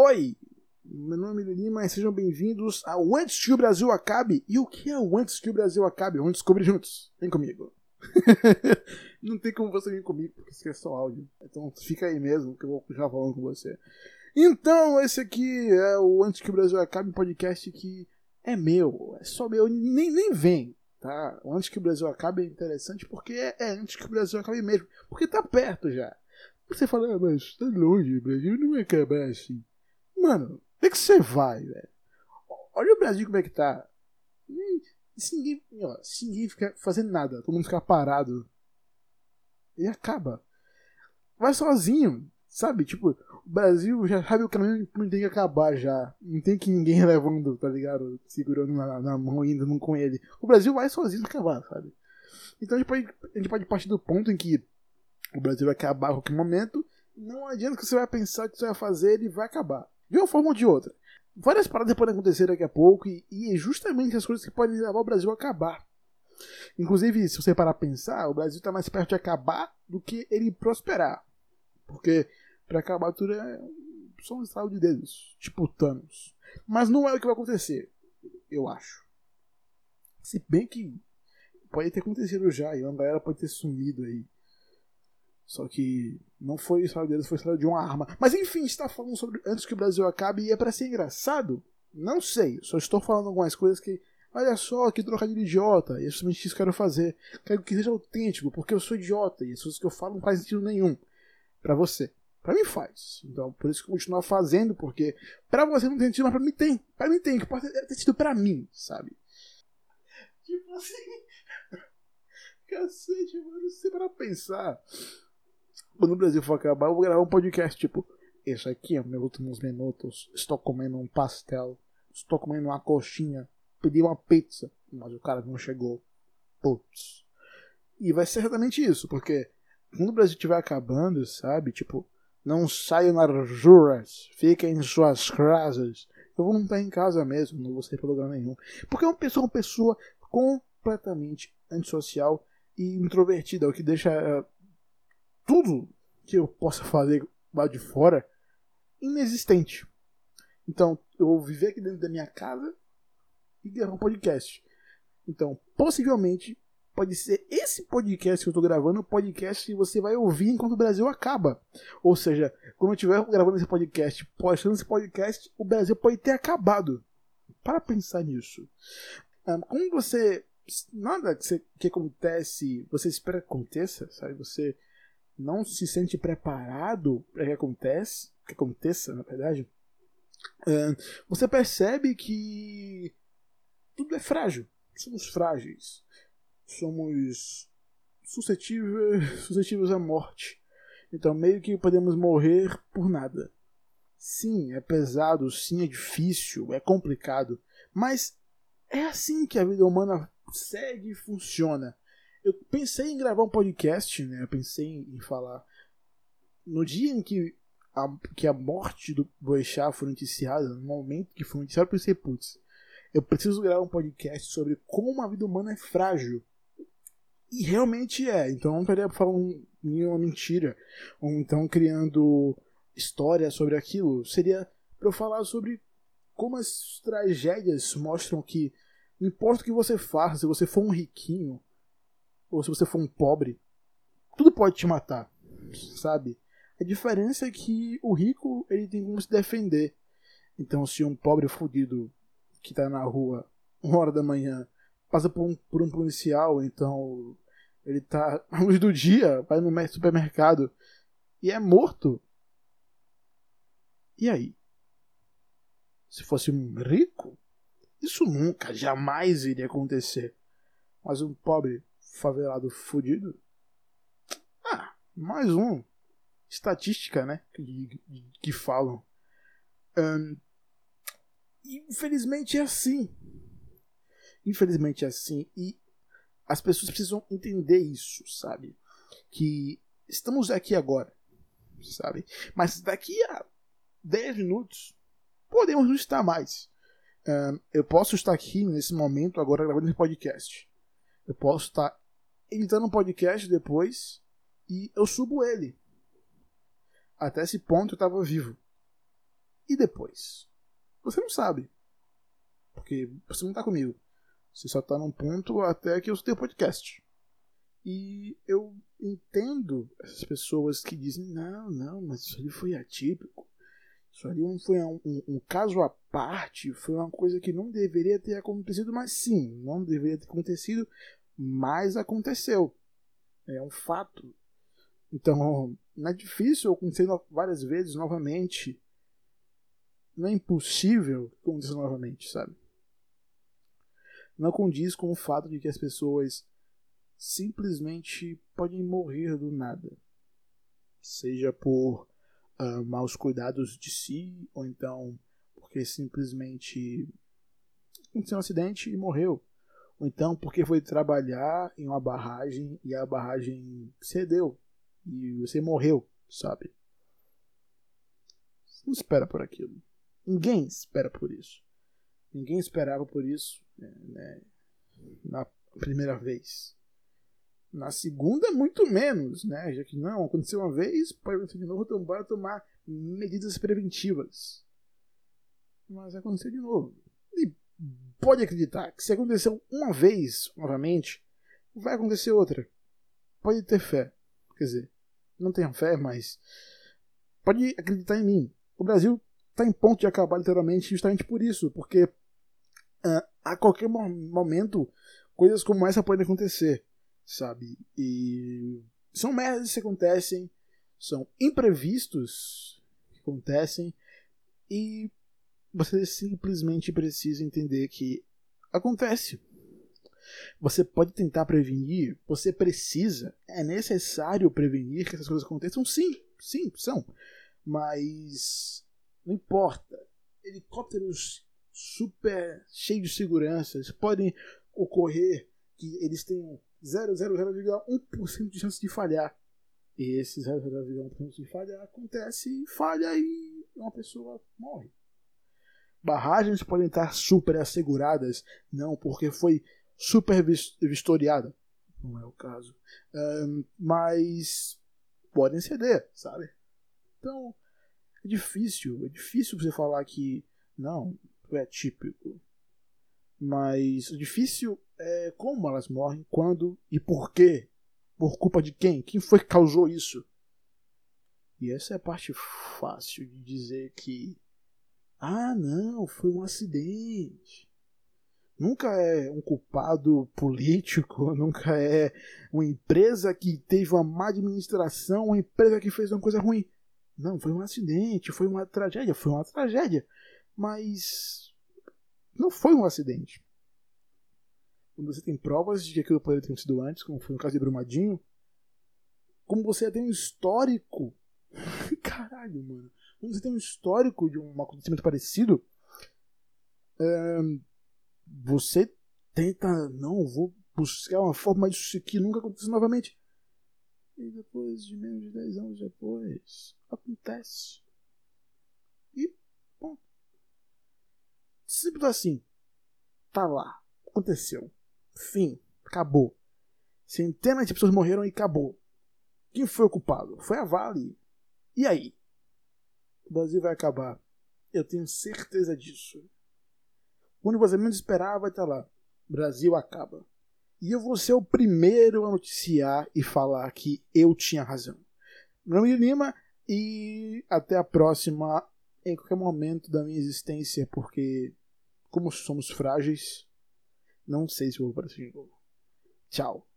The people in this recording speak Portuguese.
Oi, meu nome é Lima e sejam bem-vindos ao Antes que o Brasil Acabe. E o que é o Antes que o Brasil Acabe? Vamos descobrir juntos. Vem comigo. Não tem como você vir comigo, porque isso é só áudio. Então fica aí mesmo, que eu vou já falando com você. Então, esse aqui é o Antes que o Brasil Acabe, um podcast que é meu, é só meu, nem, nem vem, tá? O Antes que o Brasil Acabe é interessante porque é, é antes que o Brasil acabe mesmo, porque tá perto já. Você fala, ah, mas tá longe, o Brasil não vai acabar assim. Mano, onde é que você vai, velho? Olha o Brasil como é que tá. Se ninguém, ó, se ninguém ficar fazendo nada, todo mundo ficar parado, ele acaba. Vai sozinho, sabe? Tipo, o Brasil já sabe o caminho que tem que acabar já. Não tem que ninguém levando, tá ligado? Segurando na, na mão indo não com ele. O Brasil vai sozinho acabar, sabe? Então a gente, pode, a gente pode partir do ponto em que o Brasil vai acabar a qualquer momento. Não adianta que você vai pensar que você vai fazer, ele vai acabar. De uma forma ou de outra. Várias paradas podem acontecer daqui a pouco e, e é justamente as coisas que podem levar o Brasil a acabar. Inclusive, se você parar a pensar, o Brasil está mais perto de acabar do que ele prosperar. Porque para acabar tudo é só um estado de dedos, tipo Thanos. Mas não é o que vai acontecer, eu acho. Se bem que pode ter acontecido já, e uma galera pode ter sumido aí. Só que não foi o estado de dedos, foi estado de uma arma. Mas enfim, está falando sobre antes que o Brasil acabe e é para ser engraçado? Não sei, só estou falando algumas coisas que Olha só, que trocadilho idiota. E é justamente isso que eu quero fazer. Quero que seja autêntico, porque eu sou idiota e as coisas que eu falo não fazem sentido nenhum. para você. Pra mim faz. Então, por isso que eu continuo fazendo, porque pra você não tem sentido, mas pra mim tem. Pra mim tem, que pode ter sentido pra mim, sabe? Tipo assim. Cacete, mano, você para pensar. Quando o Brasil for acabar, eu vou gravar um podcast tipo. Esse aqui é meus últimos minutos. Estou comendo um pastel. Estou comendo uma coxinha. Pedi uma pizza. Mas o cara não chegou. Putz. E vai ser exatamente isso, porque quando o Brasil estiver acabando, sabe? Tipo, não saiam nas ruas, fiquem em suas casas. Eu vou não estar em casa mesmo, não vou sair para lugar nenhum. Porque é uma pessoa, uma pessoa completamente antissocial e introvertida, o que deixa uh, tudo que eu possa fazer lá de fora inexistente. Então, eu vou viver aqui dentro da minha casa e gravar um podcast. Então, possivelmente, pode ser esse podcast que eu estou gravando, o podcast que você vai ouvir enquanto o Brasil acaba. Ou seja, quando eu estiver gravando esse podcast, postando esse podcast, o Brasil pode ter acabado. Para pensar nisso. Como você. Nada que, você, que acontece, você espera que aconteça, sabe? Você não se sente preparado para que aconteça, que aconteça, na verdade. Você percebe que tudo é frágil. Somos frágeis somos suscetíveis, suscetíveis à morte. Então, meio que podemos morrer por nada. Sim, é pesado, sim, é difícil, é complicado, mas é assim que a vida humana segue e funciona. Eu pensei em gravar um podcast, né? Eu pensei em falar no dia em que a, que a morte do Boechat foi noticiada, no momento que foi noticiado, eu pensei, putz, eu preciso gravar um podcast sobre como a vida humana é frágil. E realmente é. Então não estaria falando nenhuma mentira. Ou então criando história sobre aquilo. Seria para eu falar sobre como as tragédias mostram que não importa o que você faça, se você for um riquinho ou se você for um pobre, tudo pode te matar, sabe? A diferença é que o rico ele tem como se defender. Então, se um pobre fudido que tá na rua uma hora da manhã passa por um, por um policial, então ele tá à luz do dia, vai no supermercado e é morto. E aí? Se fosse um rico, isso nunca, jamais iria acontecer. Mas um pobre, favelado, fudido? Ah, mais um. Estatística, né? Que, que falam. Um, infelizmente é assim. Infelizmente é assim. E as pessoas precisam entender isso, sabe? Que estamos aqui agora, sabe? Mas daqui a 10 minutos podemos não estar mais. Um, eu posso estar aqui nesse momento agora gravando esse podcast. Eu posso estar editando um podcast depois e eu subo ele. Até esse ponto eu estava vivo. E depois? Você não sabe. Porque você não tá comigo. Você só tá num ponto até que eu tenho podcast. E eu entendo essas pessoas que dizem: não, não, mas isso ali foi atípico. Isso ali foi um, um, um, caso à parte, foi uma coisa que não deveria ter acontecido, mas sim, não deveria ter acontecido, mas aconteceu. É um fato. Então, não é difícil acontecer várias vezes novamente. Não é impossível acontecer novamente, sabe? Não condiz com o fato de que as pessoas simplesmente podem morrer do nada. Seja por uh, maus cuidados de si, ou então porque simplesmente aconteceu um acidente e morreu. Ou então porque foi trabalhar em uma barragem e a barragem cedeu e você morreu, sabe? Você não espera por aquilo. Ninguém espera por isso. Ninguém esperava por isso né, né na primeira vez. Na segunda, muito menos, né? Já que não aconteceu uma vez, pode acontecer de novo, então bora tomar medidas preventivas. Mas aconteceu de novo. Pode acreditar que se aconteceu uma vez novamente, vai acontecer outra. Pode ter fé. Quer dizer, não tenha fé, mas pode acreditar em mim. O Brasil está em ponto de acabar literalmente justamente por isso, porque uh, a qualquer momento coisas como essa podem acontecer, sabe? E são merdas que acontecem, são imprevistos que acontecem e você simplesmente precisa entender que acontece. Você pode tentar prevenir, você precisa, é necessário prevenir que essas coisas aconteçam? Sim, sim, são. Mas não importa. Helicópteros super cheios de segurança podem ocorrer que eles tenham 0,01% de chance de falhar. E esse 0,1% de falhar acontece e falha e uma pessoa morre. Barragens podem estar super asseguradas, não, porque foi super vistoriada. Não é o caso. Um, mas podem ceder, sabe? Então, é difícil. É difícil você falar que não, é típico. Mas o difícil é como elas morrem, quando e por quê. Por culpa de quem? Quem foi que causou isso? E essa é a parte fácil de dizer que. Ah, não, foi um acidente nunca é um culpado político, nunca é uma empresa que teve uma má administração, uma empresa que fez uma coisa ruim. Não, foi um acidente, foi uma tragédia, foi uma tragédia. Mas não foi um acidente. Quando você tem provas de que aquilo poderia ter sido antes, como foi no caso de Brumadinho, como você tem um histórico. Caralho, mano. Quando você tem um histórico de um acontecimento parecido, você tenta, não, vou buscar uma forma disso aqui nunca aconteça novamente. E depois de menos de 10 anos depois, acontece. E, bom. Simples assim. Tá lá. Aconteceu. Fim. Acabou. Centenas de pessoas morreram e acabou. Quem foi o culpado? Foi a Vale. E aí? O Brasil vai acabar. Eu tenho certeza disso. Quando você menos esperar, vai estar lá. Brasil acaba. E eu vou ser o primeiro a noticiar e falar que eu tinha razão. Meu nome é Lima e até a próxima em qualquer momento da minha existência, porque como somos frágeis, não sei se vou aparecer de novo. Tchau.